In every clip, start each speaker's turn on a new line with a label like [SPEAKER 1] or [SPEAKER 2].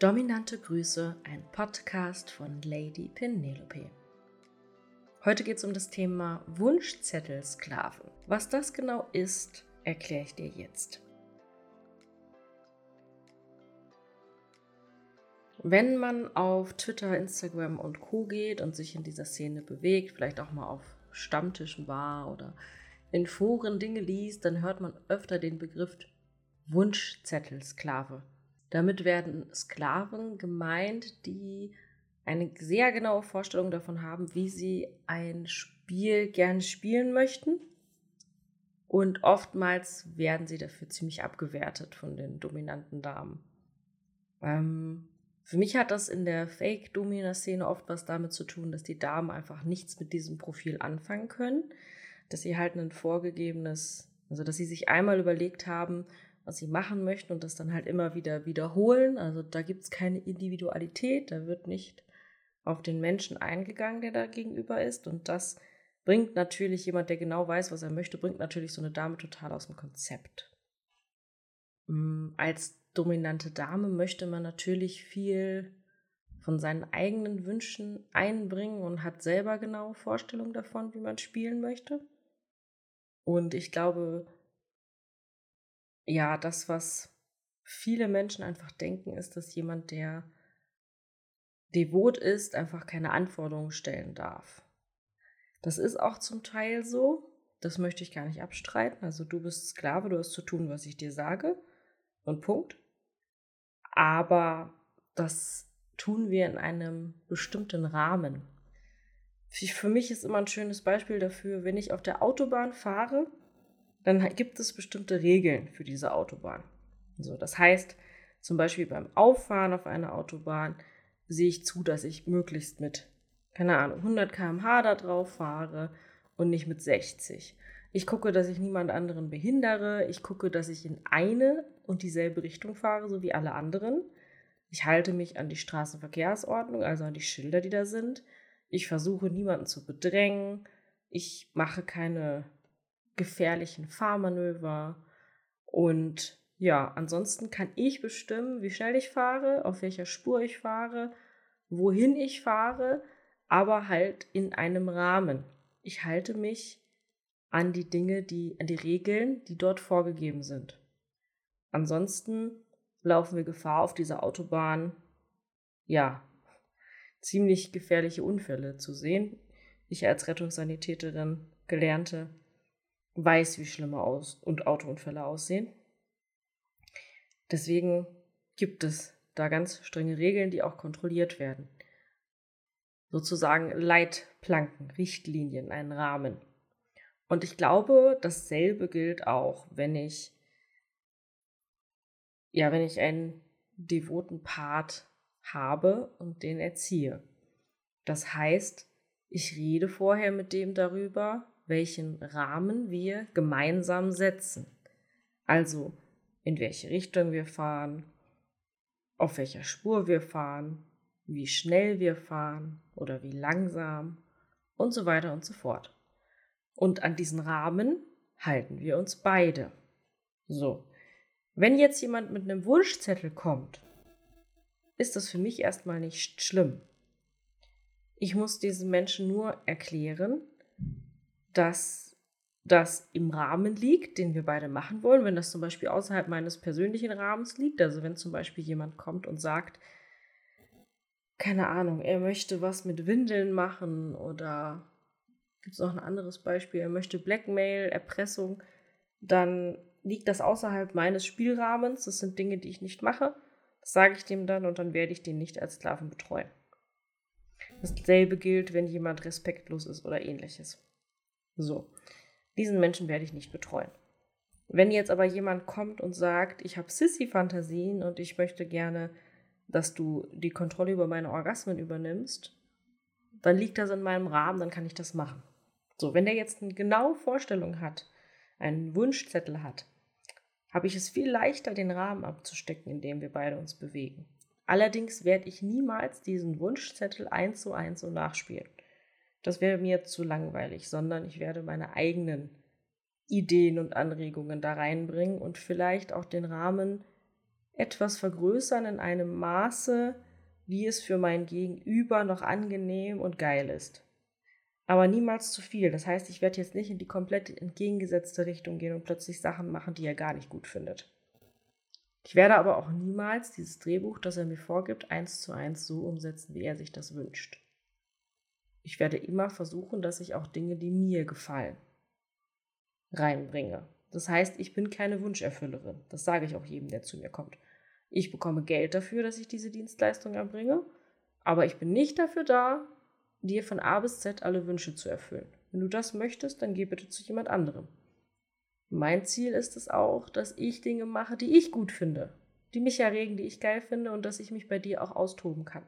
[SPEAKER 1] Dominante Grüße, ein Podcast von Lady Penelope. Heute geht es um das Thema Wunschzettelsklaven. Was das genau ist, erkläre ich dir jetzt. Wenn man auf Twitter, Instagram und Co geht und sich in dieser Szene bewegt, vielleicht auch mal auf Stammtischen war oder in Foren Dinge liest, dann hört man öfter den Begriff Wunschzettelsklave. Damit werden Sklaven gemeint, die eine sehr genaue Vorstellung davon haben, wie sie ein Spiel gerne spielen möchten. Und oftmals werden sie dafür ziemlich abgewertet von den dominanten Damen. Ähm, für mich hat das in der Fake-Domina-Szene oft was damit zu tun, dass die Damen einfach nichts mit diesem Profil anfangen können. Dass sie halt ein vorgegebenes, also dass sie sich einmal überlegt haben, was sie machen möchten und das dann halt immer wieder wiederholen. Also da gibt es keine Individualität, da wird nicht auf den Menschen eingegangen, der da gegenüber ist. Und das bringt natürlich jemand, der genau weiß, was er möchte, bringt natürlich so eine Dame total aus dem Konzept. Mm, als dominante Dame möchte man natürlich viel von seinen eigenen Wünschen einbringen und hat selber genaue Vorstellungen davon, wie man spielen möchte. Und ich glaube, ja, das, was viele Menschen einfach denken, ist, dass jemand, der devot ist, einfach keine Anforderungen stellen darf. Das ist auch zum Teil so. Das möchte ich gar nicht abstreiten. Also du bist Sklave, du hast zu tun, was ich dir sage. Und Punkt. Aber das tun wir in einem bestimmten Rahmen. Für mich ist immer ein schönes Beispiel dafür, wenn ich auf der Autobahn fahre, dann gibt es bestimmte Regeln für diese Autobahn. So, das heißt, zum Beispiel beim Auffahren auf einer Autobahn sehe ich zu, dass ich möglichst mit, keine Ahnung, 100 km/h da drauf fahre und nicht mit 60. Ich gucke, dass ich niemand anderen behindere. Ich gucke, dass ich in eine und dieselbe Richtung fahre, so wie alle anderen. Ich halte mich an die Straßenverkehrsordnung, also an die Schilder, die da sind. Ich versuche niemanden zu bedrängen. Ich mache keine gefährlichen Fahrmanöver. Und ja, ansonsten kann ich bestimmen, wie schnell ich fahre, auf welcher Spur ich fahre, wohin ich fahre, aber halt in einem Rahmen. Ich halte mich an die Dinge, die, an die Regeln, die dort vorgegeben sind. Ansonsten laufen wir Gefahr auf dieser Autobahn, ja, ziemlich gefährliche Unfälle zu sehen. Ich als Rettungssanitäterin gelernte weiß, wie schlimme Aus- und Autounfälle aussehen. Deswegen gibt es da ganz strenge Regeln, die auch kontrolliert werden. Sozusagen Leitplanken, Richtlinien, einen Rahmen. Und ich glaube, dasselbe gilt auch, wenn ich, ja, wenn ich einen devoten Part habe und den erziehe. Das heißt, ich rede vorher mit dem darüber, welchen Rahmen wir gemeinsam setzen. Also, in welche Richtung wir fahren, auf welcher Spur wir fahren, wie schnell wir fahren oder wie langsam und so weiter und so fort. Und an diesen Rahmen halten wir uns beide. So, wenn jetzt jemand mit einem Wunschzettel kommt, ist das für mich erstmal nicht schlimm. Ich muss diesen Menschen nur erklären, dass das im Rahmen liegt, den wir beide machen wollen, wenn das zum Beispiel außerhalb meines persönlichen Rahmens liegt, also wenn zum Beispiel jemand kommt und sagt, keine Ahnung, er möchte was mit Windeln machen oder gibt es noch ein anderes Beispiel, er möchte Blackmail, Erpressung, dann liegt das außerhalb meines Spielrahmens, das sind Dinge, die ich nicht mache, das sage ich dem dann und dann werde ich den nicht als Sklaven betreuen. Dasselbe gilt, wenn jemand respektlos ist oder ähnliches. So. Diesen Menschen werde ich nicht betreuen. Wenn jetzt aber jemand kommt und sagt, ich habe Sissy-Fantasien und ich möchte gerne, dass du die Kontrolle über meine Orgasmen übernimmst, dann liegt das in meinem Rahmen, dann kann ich das machen. So, wenn der jetzt eine genaue Vorstellung hat, einen Wunschzettel hat, habe ich es viel leichter, den Rahmen abzustecken, in dem wir beide uns bewegen. Allerdings werde ich niemals diesen Wunschzettel eins zu eins so nachspielen. Das wäre mir zu langweilig, sondern ich werde meine eigenen Ideen und Anregungen da reinbringen und vielleicht auch den Rahmen etwas vergrößern in einem Maße, wie es für mein Gegenüber noch angenehm und geil ist. Aber niemals zu viel. Das heißt, ich werde jetzt nicht in die komplett entgegengesetzte Richtung gehen und plötzlich Sachen machen, die er gar nicht gut findet. Ich werde aber auch niemals dieses Drehbuch, das er mir vorgibt, eins zu eins so umsetzen, wie er sich das wünscht. Ich werde immer versuchen, dass ich auch Dinge, die mir gefallen, reinbringe. Das heißt, ich bin keine Wunscherfüllerin. Das sage ich auch jedem, der zu mir kommt. Ich bekomme Geld dafür, dass ich diese Dienstleistung erbringe, aber ich bin nicht dafür da, dir von A bis Z alle Wünsche zu erfüllen. Wenn du das möchtest, dann geh bitte zu jemand anderem. Mein Ziel ist es auch, dass ich Dinge mache, die ich gut finde, die mich erregen, die ich geil finde und dass ich mich bei dir auch austoben kann.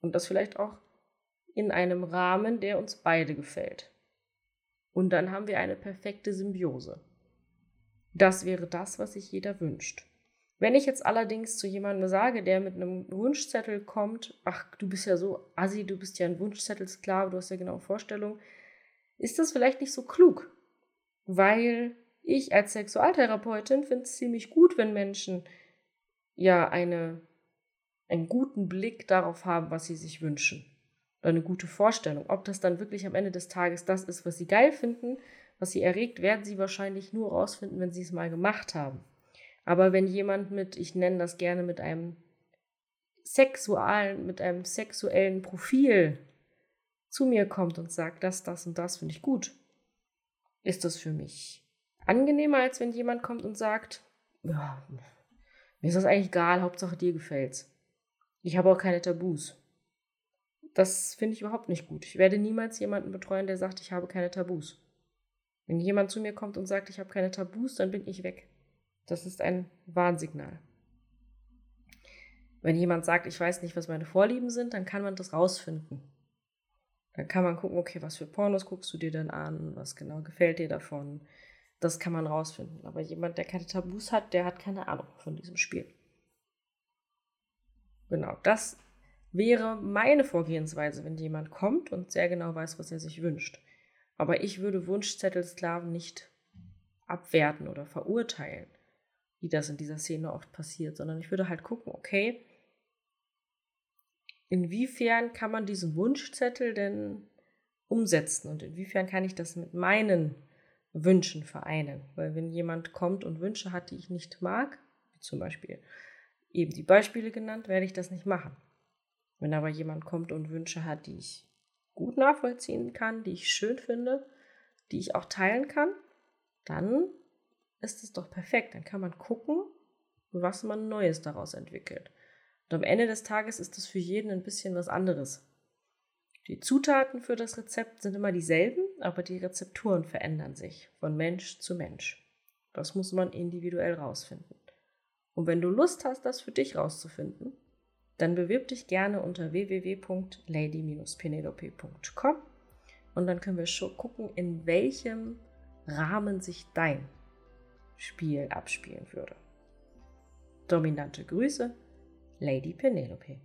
[SPEAKER 1] Und das vielleicht auch in einem Rahmen, der uns beide gefällt. Und dann haben wir eine perfekte Symbiose. Das wäre das, was sich jeder wünscht. Wenn ich jetzt allerdings zu jemandem sage, der mit einem Wunschzettel kommt, ach, du bist ja so assi, du bist ja ein Wunschzettelsklave, du hast ja genau Vorstellungen, ist das vielleicht nicht so klug. Weil ich als Sexualtherapeutin finde es ziemlich gut, wenn Menschen ja eine, einen guten Blick darauf haben, was sie sich wünschen. Oder eine gute Vorstellung. Ob das dann wirklich am Ende des Tages das ist, was sie geil finden, was sie erregt, werden sie wahrscheinlich nur rausfinden, wenn sie es mal gemacht haben. Aber wenn jemand mit, ich nenne das gerne mit einem sexualen, mit einem sexuellen Profil zu mir kommt und sagt, das, das und das finde ich gut, ist das für mich angenehmer, als wenn jemand kommt und sagt, ja, mir ist das eigentlich egal, Hauptsache dir gefällt's. Ich habe auch keine Tabus. Das finde ich überhaupt nicht gut. Ich werde niemals jemanden betreuen, der sagt, ich habe keine Tabus. Wenn jemand zu mir kommt und sagt, ich habe keine Tabus, dann bin ich weg. Das ist ein Warnsignal. Wenn jemand sagt, ich weiß nicht, was meine Vorlieben sind, dann kann man das rausfinden. Dann kann man gucken, okay, was für Pornos guckst du dir denn an, was genau gefällt dir davon. Das kann man rausfinden. Aber jemand, der keine Tabus hat, der hat keine Ahnung von diesem Spiel. Genau, das wäre meine Vorgehensweise, wenn jemand kommt und sehr genau weiß, was er sich wünscht. Aber ich würde Wunschzettelsklaven nicht abwerten oder verurteilen wie das in dieser Szene oft passiert, sondern ich würde halt gucken, okay, inwiefern kann man diesen Wunschzettel denn umsetzen und inwiefern kann ich das mit meinen Wünschen vereinen? Weil wenn jemand kommt und Wünsche hat, die ich nicht mag, wie zum Beispiel eben die Beispiele genannt, werde ich das nicht machen. Wenn aber jemand kommt und Wünsche hat, die ich gut nachvollziehen kann, die ich schön finde, die ich auch teilen kann, dann ist es doch perfekt. Dann kann man gucken, was man Neues daraus entwickelt. Und am Ende des Tages ist es für jeden ein bisschen was anderes. Die Zutaten für das Rezept sind immer dieselben, aber die Rezepturen verändern sich von Mensch zu Mensch. Das muss man individuell rausfinden. Und wenn du Lust hast, das für dich rauszufinden, dann bewirb dich gerne unter www.lady-penelope.com und dann können wir schon gucken, in welchem Rahmen sich dein Spiel abspielen würde. Dominante Grüße, Lady Penelope.